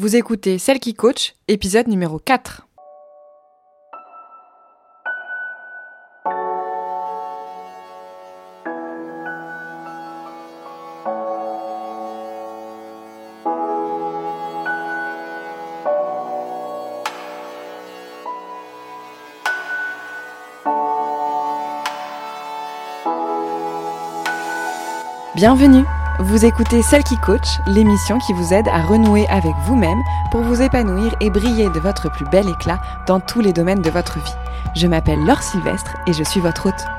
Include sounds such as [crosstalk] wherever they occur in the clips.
Vous écoutez Celle qui coach, épisode numéro 4. Bienvenue Vous écoutez Celle qui coach, l'émission qui vous aide à renouer avec vous-même pour vous épanouir et briller de votre plus bel éclat dans tous les domaines de votre vie. Je m'appelle Laure Sylvestre et je suis votre hôte.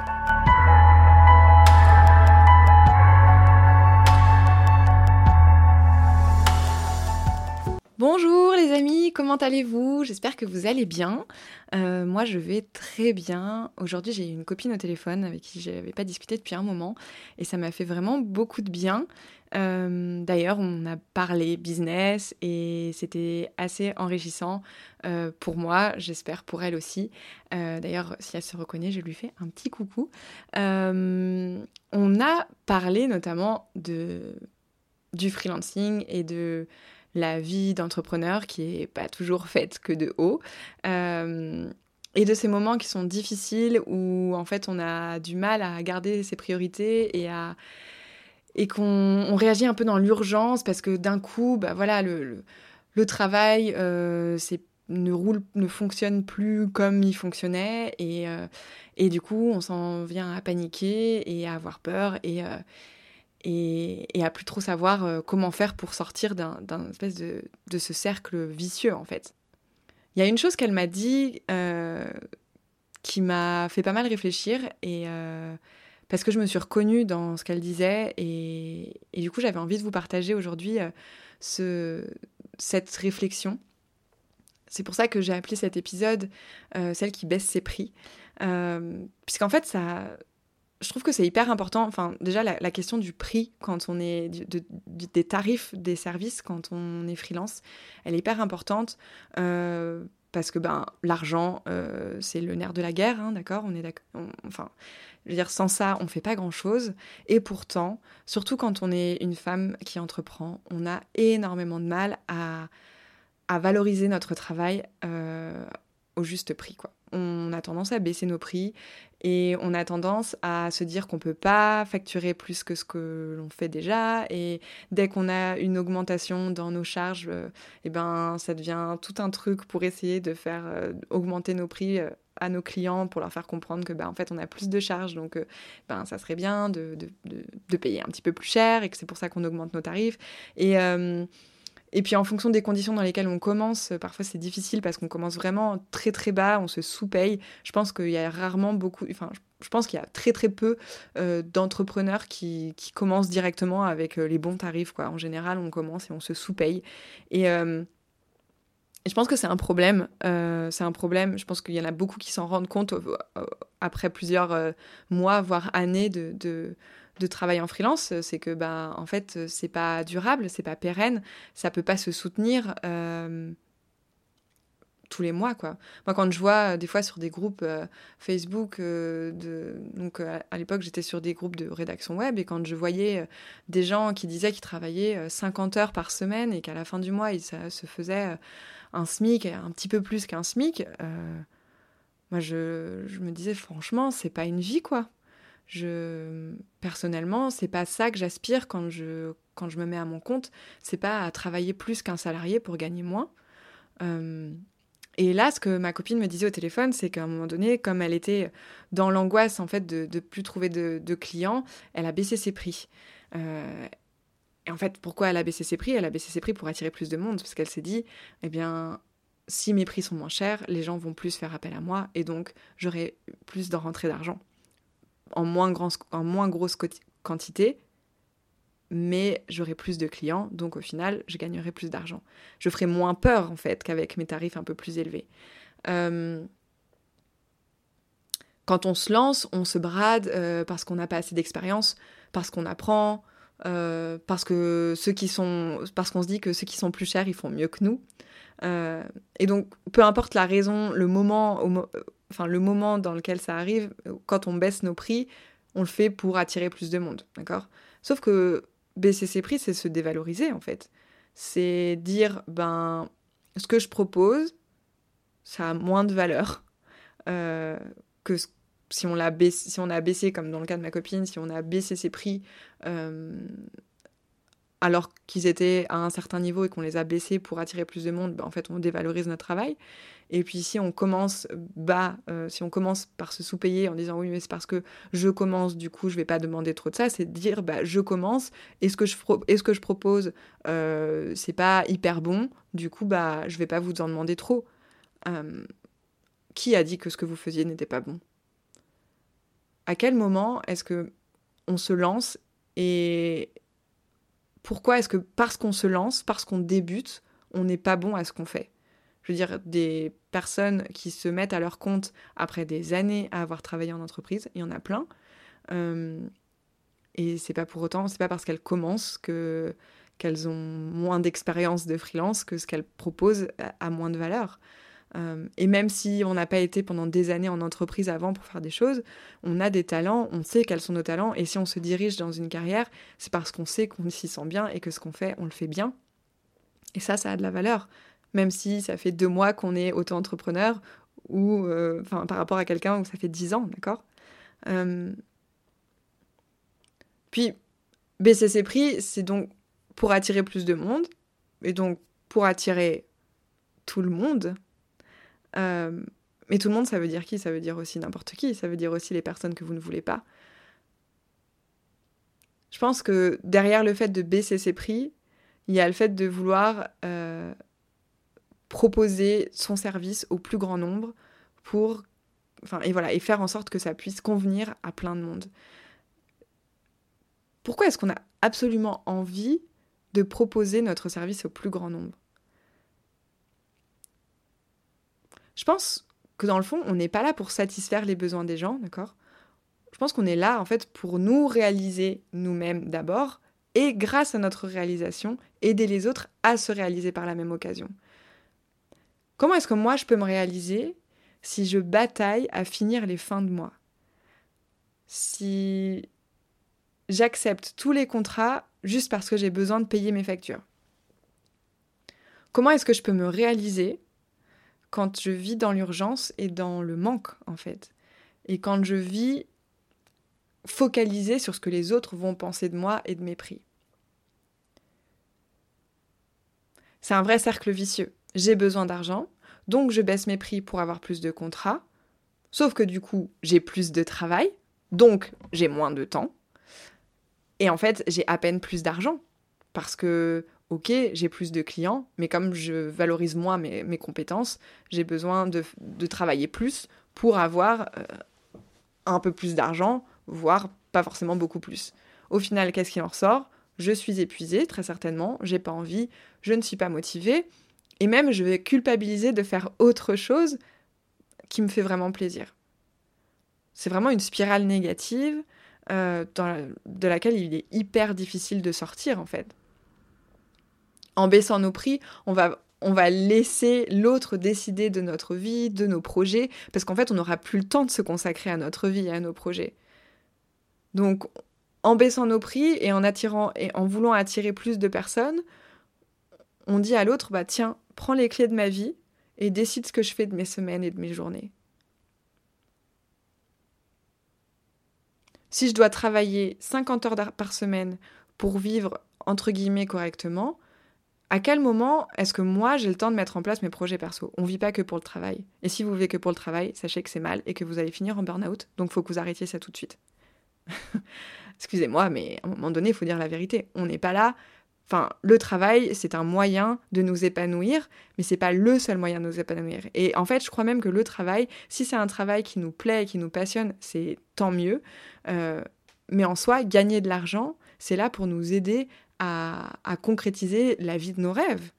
Allez-vous? J'espère que vous allez bien. Euh, moi je vais très bien. Aujourd'hui j'ai une copine au téléphone avec qui je n'avais pas discuté depuis un moment et ça m'a fait vraiment beaucoup de bien. Euh, d'ailleurs on a parlé business et c'était assez enrichissant euh, pour moi, j'espère pour elle aussi. D'ailleurs si elle se reconnaît je lui fais un petit coucou. on a parlé notamment de, du freelancing et de la vie d'entrepreneur qui est pas toujours faite que de haut. Euh, et de ces moments qui sont difficiles où en fait on a du mal à garder ses priorités et à et qu'on réagit un peu dans l'urgence parce que d'un coup bah voilà le, le, travail euh, ne roule ne fonctionne plus comme il fonctionnait et euh, et du coup on s'en vient à paniquer et à avoir peur et et, à plus trop savoir euh, comment faire pour sortir d'un espèce de, ce cercle vicieux en fait. Il y a une chose qu'elle m'a dit euh, qui m'a fait pas mal réfléchir et euh, parce que je me suis reconnue dans ce qu'elle disait et, du coup j'avais envie de vous partager aujourd'hui ce, cette réflexion. C'est pour ça que j'ai appelé cet épisode celle qui baisse ses prix. Puisqu'en fait, ça, je trouve que c'est hyper important. Enfin, déjà, la, question du prix quand on est. des tarifs des services quand on est freelance, elle est hyper importante. Euh, parce que ben, l'argent, euh, c'est le nerf de la guerre, hein, d'accord On est d'accord. Enfin, je veux dire, sans ça, on fait pas grand-chose. Et pourtant, surtout quand on est une femme qui entreprend, on a énormément de mal à, à valoriser notre travail euh, au juste prix, quoi on a tendance à baisser nos prix et on a tendance à se dire qu'on peut pas facturer plus que ce que l'on fait déjà. Et dès qu'on a une augmentation dans nos charges euh, eh ben ça devient tout un truc pour essayer de faire euh, augmenter nos prix euh, à nos clients pour leur faire comprendre que ben, en fait on a plus de charges. Donc ben ça serait bien de, de, payer un petit peu plus cher et que c'est pour ça qu'on augmente nos tarifs. Et et puis en fonction des conditions dans lesquelles on commence, euh, parfois c'est difficile parce qu'on commence vraiment très très bas, on se sous-paye. Je pense qu'il y a rarement beaucoup, enfin je pense qu'il y a très très peu euh, d'entrepreneurs qui, qui, commencent directement avec euh, les bons tarifs. Quoi. En général, on commence et on se sous-paye. Et, je pense que c'est un problème. c'est un problème. Je pense qu'il y en a beaucoup qui s'en rendent compte après plusieurs mois, voire années de, de de travail en freelance, c'est que bah en fait c'est pas durable, c'est pas pérenne, ça peut pas se soutenir euh, tous les mois quoi. Moi quand je vois euh, des fois sur des groupes euh, Facebook donc à l'époque j'étais sur des groupes de rédaction web et quand je voyais des gens qui disaient qu'ils travaillaient 50 heures par semaine et qu'à la fin du mois ils se faisaient un SMIC un petit peu plus qu'un SMIC, moi je me disais franchement c'est pas une vie quoi je personnellement c'est pas ça que j'aspire quand je quand je me mets à mon compte. C'est pas à travailler plus qu'un salarié pour gagner moins. Euh, et là ce que ma copine me disait au téléphone c'est qu'à un moment donné comme elle était dans l'angoisse en fait de, de plus trouver de, clients elle a baissé ses prix. Euh, et en fait pourquoi elle a baissé ses prix? Elle a baissé ses prix pour attirer plus de monde parce qu'elle s'est dit eh bien si mes prix sont moins chers, les gens vont plus faire appel à moi et donc j'aurai plus de rentrée d'argent en moins, en moins grosse quantité, mais j'aurai plus de clients, donc au final, je gagnerai plus d'argent. Je ferai moins peur, en fait, qu'avec mes tarifs un peu plus élevés. Euh, quand on se lance, on se brade euh, parce qu'on n'a pas assez d'expérience, parce qu'on apprend, euh, parce que ceux qui sont, parce qu'on se dit que ceux qui sont plus chers, ils font mieux que nous. et donc, peu importe la raison, le moment, enfin le moment dans lequel ça arrive, quand on baisse nos prix, on le fait pour attirer plus de monde, d'accord? Sauf que baisser ses prix, c'est se dévaloriser en fait. c'est dire, ben, ce que je propose, ça a moins de valeur euh, que si on, l'a baissé, si on a baissé, comme dans le cas de ma copine, si on a baissé ses prix euh, alors qu'ils étaient à un certain niveau et qu'on les a baissés pour attirer plus de monde, ben, en fait, on dévalorise notre travail. Et puis si on commence bas, euh, si on commence par se sous-payer en disant oui mais c'est parce que je commence, du coup je vais pas demander trop de ça, c'est dire bah je commence, et ce que je, ce que propose euh, c'est pas hyper bon, du coup bah je vais pas vous en demander trop. Qui a dit que ce que vous faisiez n'était pas bon? À quel moment est-ce que on se lance et pourquoi est-ce que parce qu'on se lance, parce qu'on débute, on n'est pas bon à ce qu'on fait? Je veux dire, des personnes qui se mettent à leur compte après des années à avoir travaillé en entreprise, il y en a plein. Euh, et c'est pas pour autant, c'est pas parce qu'elles commencent que qu'elles ont moins d'expérience de freelance que ce qu'elles proposent a, moins de valeur. Euh, et même si on n'a pas été pendant des années en entreprise avant pour faire des choses, on a des talents, on sait quels sont nos talents, et si on se dirige dans une carrière, c'est parce qu'on sait qu'on s'y sent bien et que ce qu'on fait, on le fait bien. Et ça, ça a de la valeur même si ça fait deux mois qu'on est auto-entrepreneur, ou euh, par rapport à quelqu'un où ça fait dix ans, d'accord? Euh, Puis, baisser ses prix, c'est donc pour attirer plus de monde, et donc pour attirer tout le monde. Euh, mais tout le monde, ça veut dire qui? Ça veut dire aussi n'importe qui, ça veut dire aussi les personnes que vous ne voulez pas. Je pense que derrière le fait de baisser ses prix, il y a le fait de vouloir proposer son service au plus grand nombre pour et voilà et faire en sorte que ça puisse convenir à plein de monde. Pourquoi est-ce qu'on a absolument envie de proposer notre service au plus grand nombre? Je pense que dans le fond, on n'est pas là pour satisfaire les besoins des gens, d'accord? Je pense qu'on est là en fait pour nous réaliser nous-mêmes d'abord et grâce à notre réalisation, aider les autres à se réaliser par la même occasion. Comment est-ce que moi je peux me réaliser si je bataille à finir les fins de mois? Si j'accepte tous les contrats juste parce que j'ai besoin de payer mes factures? Comment est-ce que je peux me réaliser quand je vis dans l'urgence et dans le manque en fait Et quand je vis focalisée sur ce que les autres vont penser de moi et de mes prix C'est un vrai cercle vicieux j'ai besoin d'argent, donc je baisse mes prix pour avoir plus de contrats. Sauf que du coup, j'ai plus de travail, donc j'ai moins de temps. Et en fait, j'ai à peine plus d'argent. Parce que, ok, j'ai plus de clients, mais comme je valorise moins mes, compétences, j'ai besoin de, travailler plus pour avoir euh, un peu plus d'argent, voire pas forcément beaucoup plus. Au final, qu'est-ce qui en ressort? Je suis épuisée, très certainement, j'ai pas envie, je ne suis pas motivée, et même, je vais culpabiliser de faire autre chose qui me fait vraiment plaisir. C'est vraiment une spirale négative euh, de laquelle il est hyper difficile de sortir, en fait. En baissant nos prix, on va, laisser l'autre décider de notre vie, de nos projets, parce qu'en fait, on n'aura plus le temps de se consacrer à notre vie et à nos projets. Donc, en baissant nos prix et en attirant et en voulant attirer plus de personnes, on dit à l'autre bah tiens, prends les clés de ma vie et décide ce que je fais de mes semaines et de mes journées. Si je dois travailler 50 heures par semaine pour vivre entre guillemets correctement, à quel moment est-ce que moi j'ai le temps de mettre en place mes projets perso? On vit pas que pour le travail. Et si vous vivez que pour le travail, sachez que c'est mal et que vous allez finir en burn-out. Donc faut que vous arrêtiez ça tout de suite. [laughs] Excusez-moi, mais à un moment donné, il faut dire la vérité. On n'est pas là Enfin, le travail, c'est un moyen de nous épanouir, mais c'est pas le seul moyen de nous épanouir. Et en fait, je crois même que le travail, si c'est un travail qui nous plaît, qui nous passionne, c'est tant mieux. Euh, mais en soi, gagner de l'argent, c'est là pour nous aider à, concrétiser la vie de nos rêves.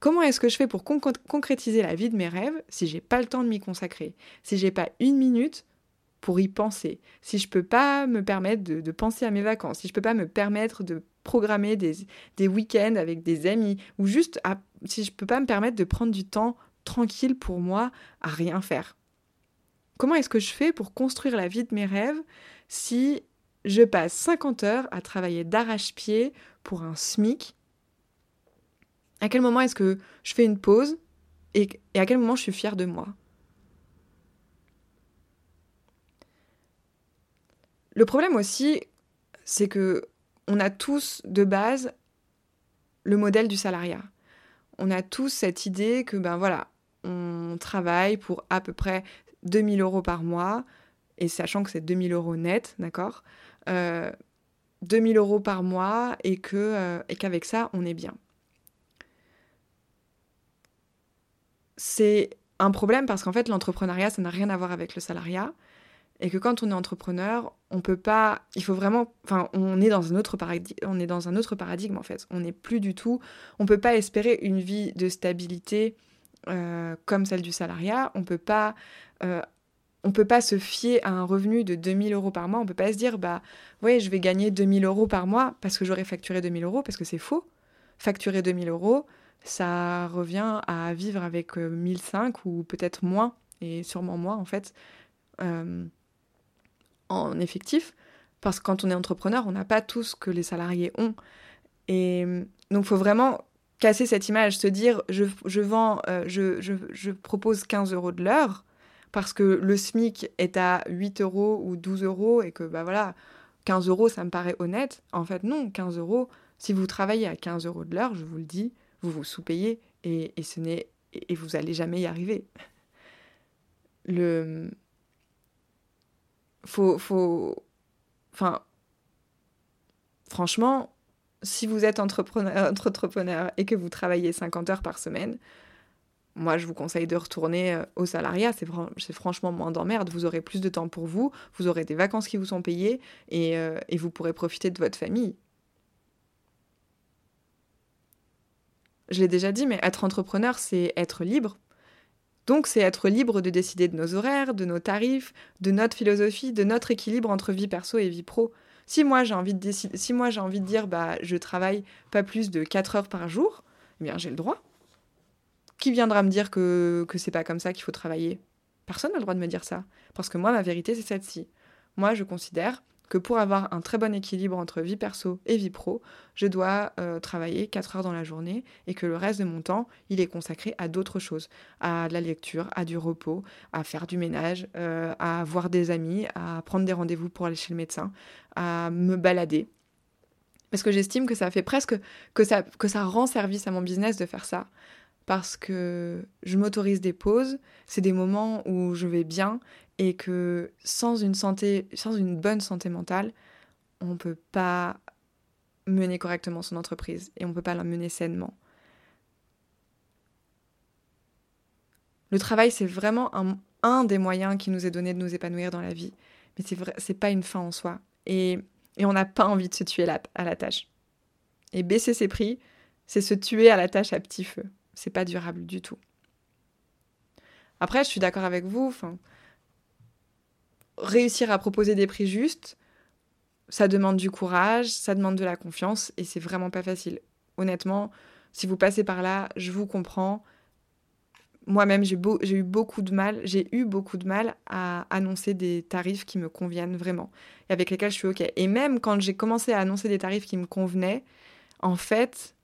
Comment est-ce que je fais pour concrétiser la vie de mes rêves si j'ai pas le temps de m'y consacrer? Si j'ai pas une minute pour y penser, si je peux pas me permettre de, penser à mes vacances, si je peux pas me permettre de programmer des, des week-ends avec des amis, ou juste si je peux pas me permettre de prendre du temps tranquille pour moi à rien faire? Comment est-ce que je fais pour construire la vie de mes rêves si je passe 50 heures à travailler d'arrache-pied pour un SMIC À quel moment est-ce que je fais une pause et, à quel moment je suis fière de moi? Le problème aussi, c'est que on a tous de base le modèle du salariat. On a tous cette idée que, ben voilà, on travaille pour à peu près 2000 euros par mois, et sachant que c'est 2000 euros net, d'accord? Euh, 2000 euros par mois et que euh, et qu'avec ça, on est bien. C'est un problème parce qu'en fait, l'entrepreneuriat, ça n'a rien à voir avec le salariat et que quand on est entrepreneur, on peut pas, il faut vraiment, enfin, on est dans un autre paradigme, on est dans un autre paradigme en fait. On n'est plus du tout, on peut pas espérer une vie de stabilité euh, comme celle du salariat. On peut pas, euh, on peut pas se fier à un revenu de 2000 euros par mois. On peut pas se dire, bah, ouais, je vais gagner 2000 euros par mois parce que j'aurais facturé 2000 euros parce que c'est faux. Facturer 2000 euros, ça revient à vivre avec 1005 euh, ou peut-être moins et sûrement moins en fait en effectif, parce que quand on est entrepreneur, on n'a pas tout ce que les salariés ont. Et donc, faut vraiment casser cette image, se dire, je, je vends, euh, je, je, je, propose 15 euros de l'heure, parce que le SMIC est à 8 euros ou 12 euros, et que, bah voilà, 15 euros, ça me paraît honnête. En fait, non, 15 euros, si vous travaillez à 15 euros de l'heure, je vous le dis, vous vous sous-payez, et, et, et vous allez jamais y arriver. [laughs] Le, faut, faut, enfin, franchement, si vous êtes entrepreneur, [laughs] entrepreneur et que vous travaillez 50 heures par semaine, moi, je vous conseille de retourner euh, au salariat. C'est franchement moins d'emmerde. Vous aurez plus de temps pour vous, vous aurez des vacances qui vous sont payées et, euh, et vous pourrez profiter de votre famille. Je l'ai déjà dit, mais être entrepreneur, c'est être libre. Donc c'est être libre de décider de nos horaires, de nos tarifs, de notre philosophie, de notre équilibre entre vie perso et vie pro. Si moi j'ai envie de si envie de dire bah je travaille pas plus de 4 heures par jour, eh bien j'ai le droit. Qui viendra me dire que que c'est pas comme ça qu'il faut travailler? Personne n'a le droit de me dire ça parce que moi ma vérité c'est celle-ci. Moi je considère que pour avoir un très bon équilibre entre vie perso et vie pro, je dois euh, travailler 4 heures dans la journée et que le reste de mon temps, il est consacré à d'autres choses, à la lecture, à du repos, à faire du ménage, euh, à voir des amis, à prendre des rendez-vous pour aller chez le médecin, à me balader. Parce que j'estime que ça fait presque que ça, que ça rend service à mon business de faire ça parce que je m'autorise des pauses, c'est des moments où je vais bien et que sans une santé, sans une bonne santé mentale, on ne peut pas mener correctement son entreprise et on ne peut pas la mener sainement. Le travail, c'est vraiment un, des moyens qui nous est donné de nous épanouir dans la vie, mais c'est c'est pas une fin en soi et on n'a pas envie de se tuer à la tâche. Et baisser ses prix, c'est se tuer à la tâche à petit feu. C'est pas durable du tout. Après, je suis d'accord avec vous. Enfin, réussir à proposer des prix justes, ça demande du courage, ça demande de la confiance et c'est vraiment pas facile. Honnêtement, si vous passez par là, je vous comprends. Moi-même, j'ai, eu beaucoup de mal, j'ai eu beaucoup de mal à annoncer des tarifs qui me conviennent vraiment et avec lesquels je suis OK. Et même quand j'ai commencé à annoncer des tarifs qui me convenaient, en fait,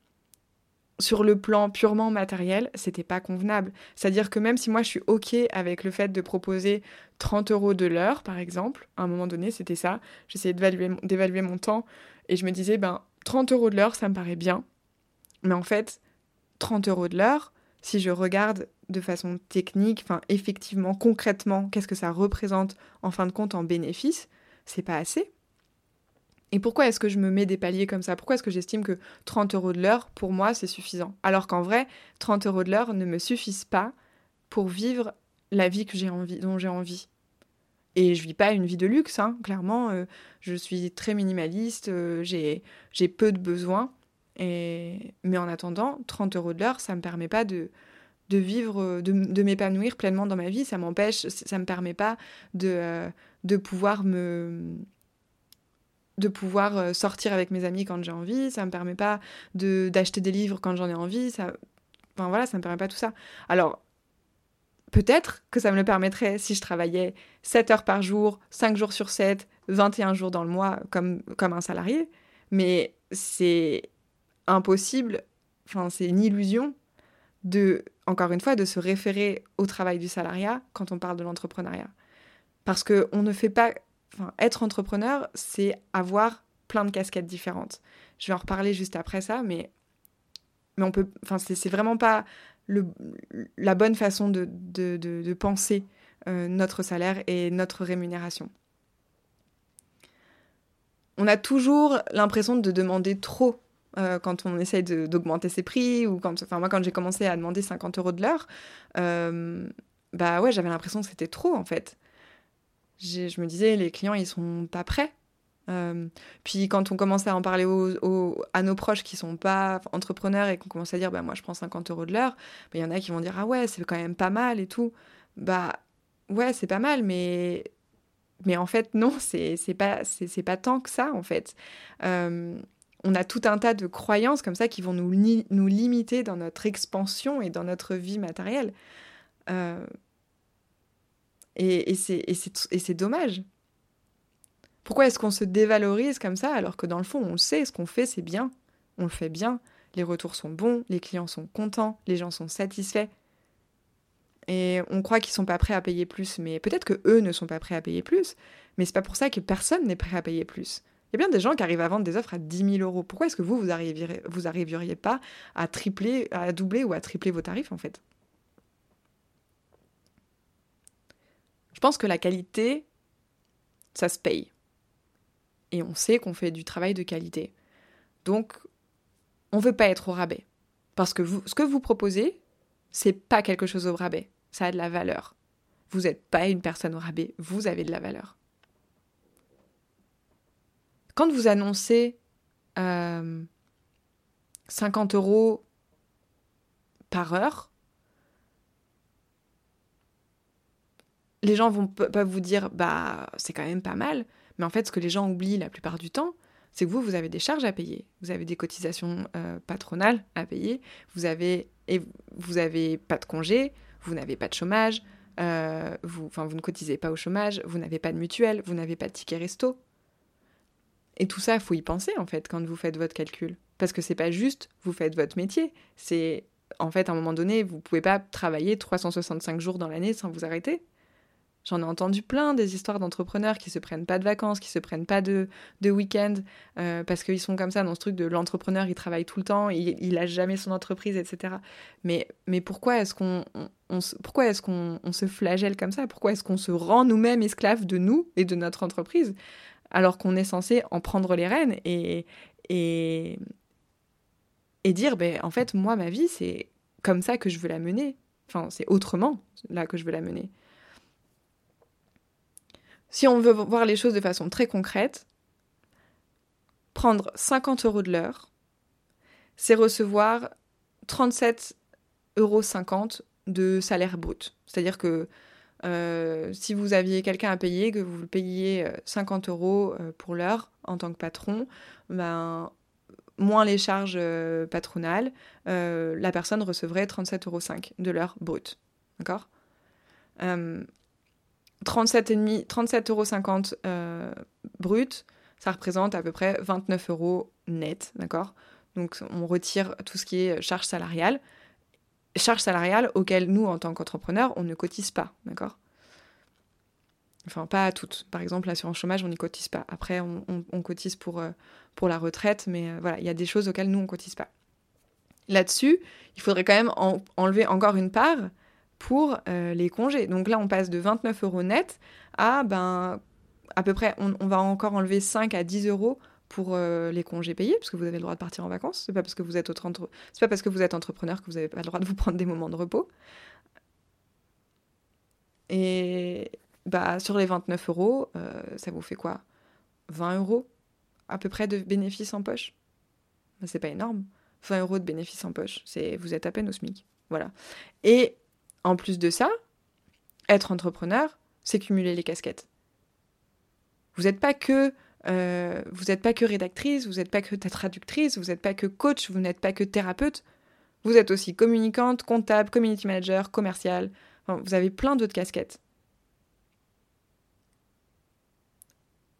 sur le plan purement matériel, c'était pas convenable. C'est-à-dire que même si moi je suis OK avec le fait de proposer 30 euros de l'heure, par exemple, à un moment donné, c'était ça, j'essayais d'évaluer mon temps et je me disais, ben 30 euros de l'heure, ça me paraît bien. Mais en fait, 30 euros de l'heure, si je regarde de façon technique, enfin effectivement, concrètement, qu'est-ce que ça représente en fin de compte en bénéfice, c'est pas assez. Et pourquoi est-ce que je me mets des paliers comme ça? Pourquoi est-ce que j'estime que 30 euros de l'heure, pour moi, c'est suffisant? Alors qu'en vrai, 30 euros de l'heure ne me suffisent pas pour vivre la vie que j'ai envie, dont j'ai envie. Et je vis pas une vie de luxe, hein. clairement. Euh, je suis très minimaliste, euh, j'ai, peu de besoins. Et... Mais en attendant, 30 euros de l'heure, ça me permet pas de, vivre, de, de m'épanouir pleinement dans ma vie. Ça m'empêche, ça me permet pas de, euh, de pouvoir me de pouvoir euh, sortir avec mes amis quand j'ai envie, ça me permet pas de d'acheter des livres quand j'en ai envie, ça enfin voilà, ça me permet pas tout ça. Alors peut-être que ça me le permettrait si je travaillais 7 heures par jour, 5 jours sur 7, 21 jours dans le mois comme comme un salarié, mais c'est impossible enfin, c'est une illusion de, encore une fois, de se référer au travail du salariat quand on parle de l'entrepreneuriat. Parce que on ne fait pas, enfin, être entrepreneur, c'est avoir plein de casquettes différentes. Je vais en reparler juste après ça, mais, mais on peut, enfin, c'est vraiment pas le, la bonne façon de, de, de, penser euh, notre salaire et notre rémunération. On a toujours l'impression de demander trop euh, quand on essaye d'augmenter ses prix ou quand, enfin moi quand j'ai commencé à demander 50 euros de l'heure, euh, bah ouais j'avais l'impression que c'était trop en fait. Je me disais les clients ils sont pas prêts. Euh, puis quand on commence à en parler à nos proches qui sont pas entrepreneurs et qu'on commence à dire bah moi je prends 50 euros de l'heure, bah, il y en a qui vont dire ah ouais c'est quand même pas mal et tout. Bah ouais c'est pas mal mais mais en fait non c'est pas pas tant que ça en fait on a tout un tas de croyances comme ça qui vont nous, nous limiter dans notre expansion et dans notre vie matérielle. Euh, et, c'est dommage. Pourquoi est-ce qu'on se dévalorise comme ça alors que dans le fond, on sait, ce qu'on fait, c'est bien. On le fait bien. Les retours sont bons, les clients sont contents, les gens sont satisfaits. Et on croit qu'ils sont pas prêts à payer plus, mais peut-être que eux ne sont pas prêts à payer plus, mais c'est pas pour ça que personne n'est prêt à payer plus. Il y a bien des gens qui arrivent à vendre des offres à 10 000 euros. Pourquoi est-ce que vous, vous n'arriveriez vous arriveriez pas à tripler, à doubler ou à tripler vos tarifs, en fait? Je pense que la qualité, ça se paye. Et on sait qu'on fait du travail de qualité. Donc, on ne veut pas être au rabais. Parce que ce que vous proposez, c'est pas quelque chose au rabais. Ça a de la valeur. Vous n'êtes pas une personne au rabais, vous avez de la valeur. Quand vous annoncez 50 euh, euros par heure, les gens vont pas vous dire bah c'est quand même pas mal, mais en fait ce que les gens oublient la plupart du temps, c'est que vous vous avez des charges à payer, vous avez des cotisations euh, patronales à payer, vous avez et vous avez pas de congé, vous n'avez pas de chômage, euh, vous, enfin vous ne cotisez pas au chômage, vous n'avez pas de mutuelle, vous n'avez pas de ticket resto. Et tout ça, faut y penser en fait quand vous faites votre calcul. Parce que c'est pas juste vous faites votre métier. C'est en fait à un moment donné, vous pouvez pas travailler 365 jours dans l'année sans vous arrêter. J'en ai entendu plein des histoires d'entrepreneurs qui se prennent pas de vacances, qui se prennent pas de, week-end, euh, parce qu'ils sont comme ça dans ce truc de l'entrepreneur, il travaille tout le temps, il, il a jamais son entreprise, etc. Mais, mais pourquoi est-ce qu'on on, pourquoi est-ce qu'on on se flagelle comme ça? Pourquoi est-ce qu'on se rend nous-mêmes esclaves de nous et de notre entreprise alors qu'on est censé en prendre les rênes et, et, et dire, ben, en fait, moi, ma vie, c'est comme ça que je veux la mener. Enfin, c'est autrement là que je veux la mener. Si on veut voir les choses de façon très concrète, prendre 50 euros de l'heure, c'est recevoir 37,50 euros de salaire brut. C'est-à-dire que euh, si vous aviez quelqu'un à payer, que vous le payiez 50 euh, euros euh, pour l'heure en tant que patron, ben, moins les charges patronales, la personne recevrait 37,5 euros de l'heure brute. D'accord? 37,50 euros brut, ça représente à peu près 29 euros net. D'accord? Donc on retire tout ce qui est charge salariale charges salariales auxquelles nous, en tant qu'entrepreneurs, on ne cotise pas, d'accord? Enfin, pas à toutes. Par exemple, l'assurance chômage, on n'y cotise pas. Après, on, cotise pour, euh, pour la retraite, mais euh, voilà, il y a des choses auxquelles nous, on ne cotise pas. Là-dessus, il faudrait quand même enlever encore une part pour euh, les congés. Donc là, on passe de 29 euros net à, ben, à peu près, on, va encore enlever 5 à 10 euros pour euh, les congés payés, parce que vous avez le droit de partir en vacances. C'est pas parce que vous êtes pas parce que vous êtes entrepreneur que vous n'avez pas le droit de vous prendre des moments de repos. Et bah sur les 29 euros, euh, ça vous fait quoi? 20 euros à peu près de bénéfices en poche? Bah, c'est pas énorme. 20 euros de bénéfices en poche, vous êtes à peine au SMIC. Voilà. Et en plus de ça, être entrepreneur, c'est cumuler les casquettes. Vous n'êtes pas que euh, vous n'êtes pas que rédactrice, vous n'êtes pas que traductrice, vous n'êtes pas que coach, vous n'êtes pas que thérapeute. Vous êtes aussi communicante, comptable, community manager, commercial. vous avez plein d'autres casquettes.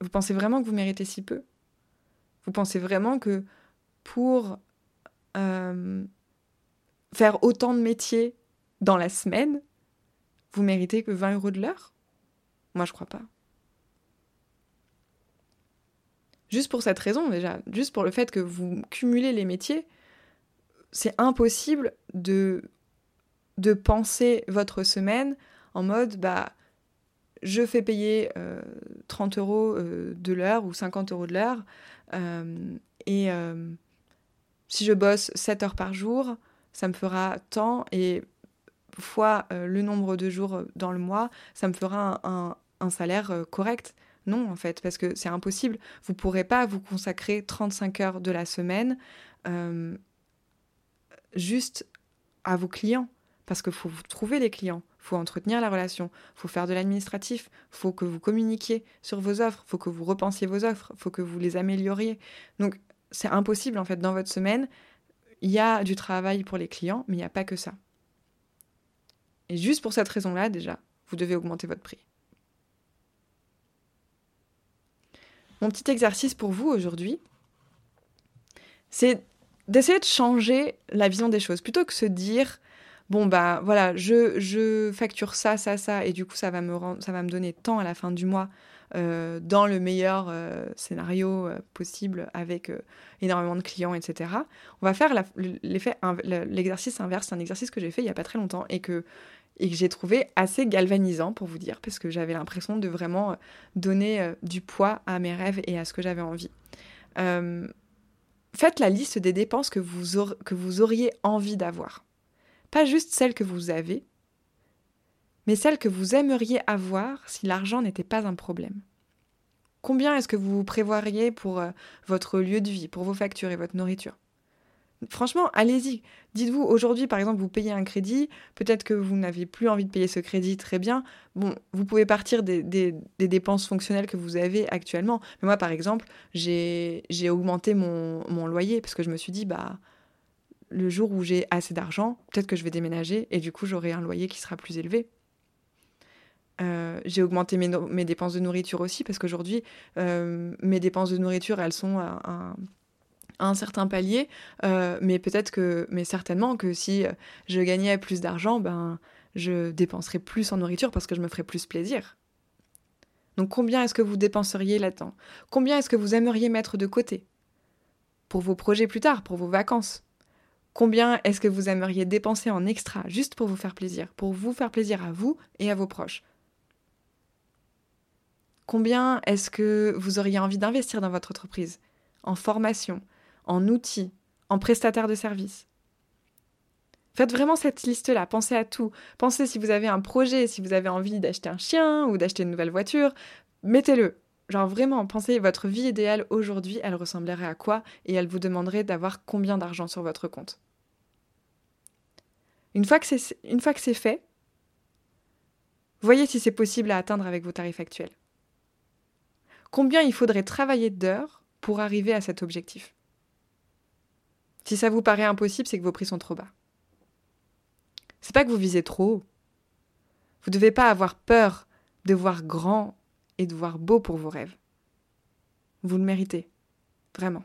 Vous pensez vraiment que vous méritez si peu? Vous pensez vraiment que pour euh, faire autant de métiers dans la semaine, vous méritez que 20 euros de l'heure? Moi, je crois pas. Juste pour cette raison, déjà, juste pour le fait que vous cumulez les métiers, c'est impossible de, de penser votre semaine en mode, bah, je fais payer 30 euh, euros euh, de l'heure ou 50 euros de l'heure, euh, et si je bosse 7 heures par jour, ça me fera tant, et fois le nombre de jours dans le mois, ça me fera un, salaire correct. Non, en fait, parce que c'est impossible. Vous ne pourrez pas vous consacrer 35 heures de la semaine juste à vos clients, parce qu'il faut vous trouver les clients, faut entretenir la relation, faut faire de l'administratif, faut que vous communiquiez sur vos offres, faut que vous repensiez vos offres, faut que vous les amélioriez. Donc c'est impossible en fait dans votre semaine. Il y a du travail pour les clients, mais il n'y a pas que ça. Et juste pour cette raison-là, déjà, vous devez augmenter votre prix. Mon petit exercice pour vous aujourd'hui, c'est d'essayer de changer la vision des choses. Plutôt que se dire, bon, bah voilà, je, facture ça, ça, ça, et du coup, ça va me, rendre, ça va me donner tant à la fin du mois. Euh, dans le meilleur euh, scénario euh, possible avec énormément de clients, etc. On va faire l'exercice inverse, c'est un exercice que j'ai fait il n'y a pas très longtemps et que, et que j'ai trouvé assez galvanisant pour vous dire, parce que j'avais l'impression de vraiment donner du poids à mes rêves et à ce que j'avais envie faites la liste des dépenses que vous, que vous auriez envie d'avoir. Pas juste celles que vous avez, mais celles que vous aimeriez avoir si l'argent n'était pas un problème. Combien est-ce que vous prévoiriez pour euh, votre lieu de vie, pour vos factures et votre nourriture? Franchement, allez-y. Dites-vous, aujourd'hui, par exemple, vous payez un crédit, peut-être que vous n'avez plus envie de payer ce crédit, très bien. Bon, vous pouvez partir des, dépenses fonctionnelles que vous avez actuellement. Mais moi, par exemple, j'ai augmenté mon, loyer parce que je me suis dit, bah, le jour où j'ai assez d'argent, peut-être que je vais déménager et du coup, j'aurai un loyer qui sera plus élevé. Euh, j'ai augmenté mes, dépenses de nourriture aussi parce qu'aujourd'hui, euh, mes dépenses de nourriture, elles sont un certain palier, euh, mais peut-être que, mais certainement que si je gagnais plus d'argent, ben je dépenserais plus en nourriture parce que je me ferais plus plaisir. Donc combien est-ce que vous dépenseriez là-dedans? Combien est-ce que vous aimeriez mettre de côté? Pour vos projets plus tard, pour vos vacances. Combien est-ce que vous aimeriez dépenser en extra juste pour vous faire plaisir, pour vous faire plaisir à vous et à vos proches? Combien est-ce que vous auriez envie d'investir dans votre entreprise? En formation, en outils, en prestataire de services. Faites vraiment cette liste-là, pensez à tout. Pensez si vous avez un projet, si vous avez envie d'acheter un chien ou d'acheter une nouvelle voiture, mettez-le. Genre vraiment, pensez votre vie idéale aujourd'hui, elle ressemblerait à quoi et elle vous demanderait d'avoir combien d'argent sur votre compte. Une fois que c'est fait, voyez si c'est possible à atteindre avec vos tarifs actuels. Combien il faudrait travailler d'heures pour arriver à cet objectif? Si ça vous paraît impossible, c'est que vos prix sont trop bas. C'est pas que vous visez trop haut. Vous ne devez pas avoir peur de voir grand et de voir beau pour vos rêves. Vous le méritez. Vraiment.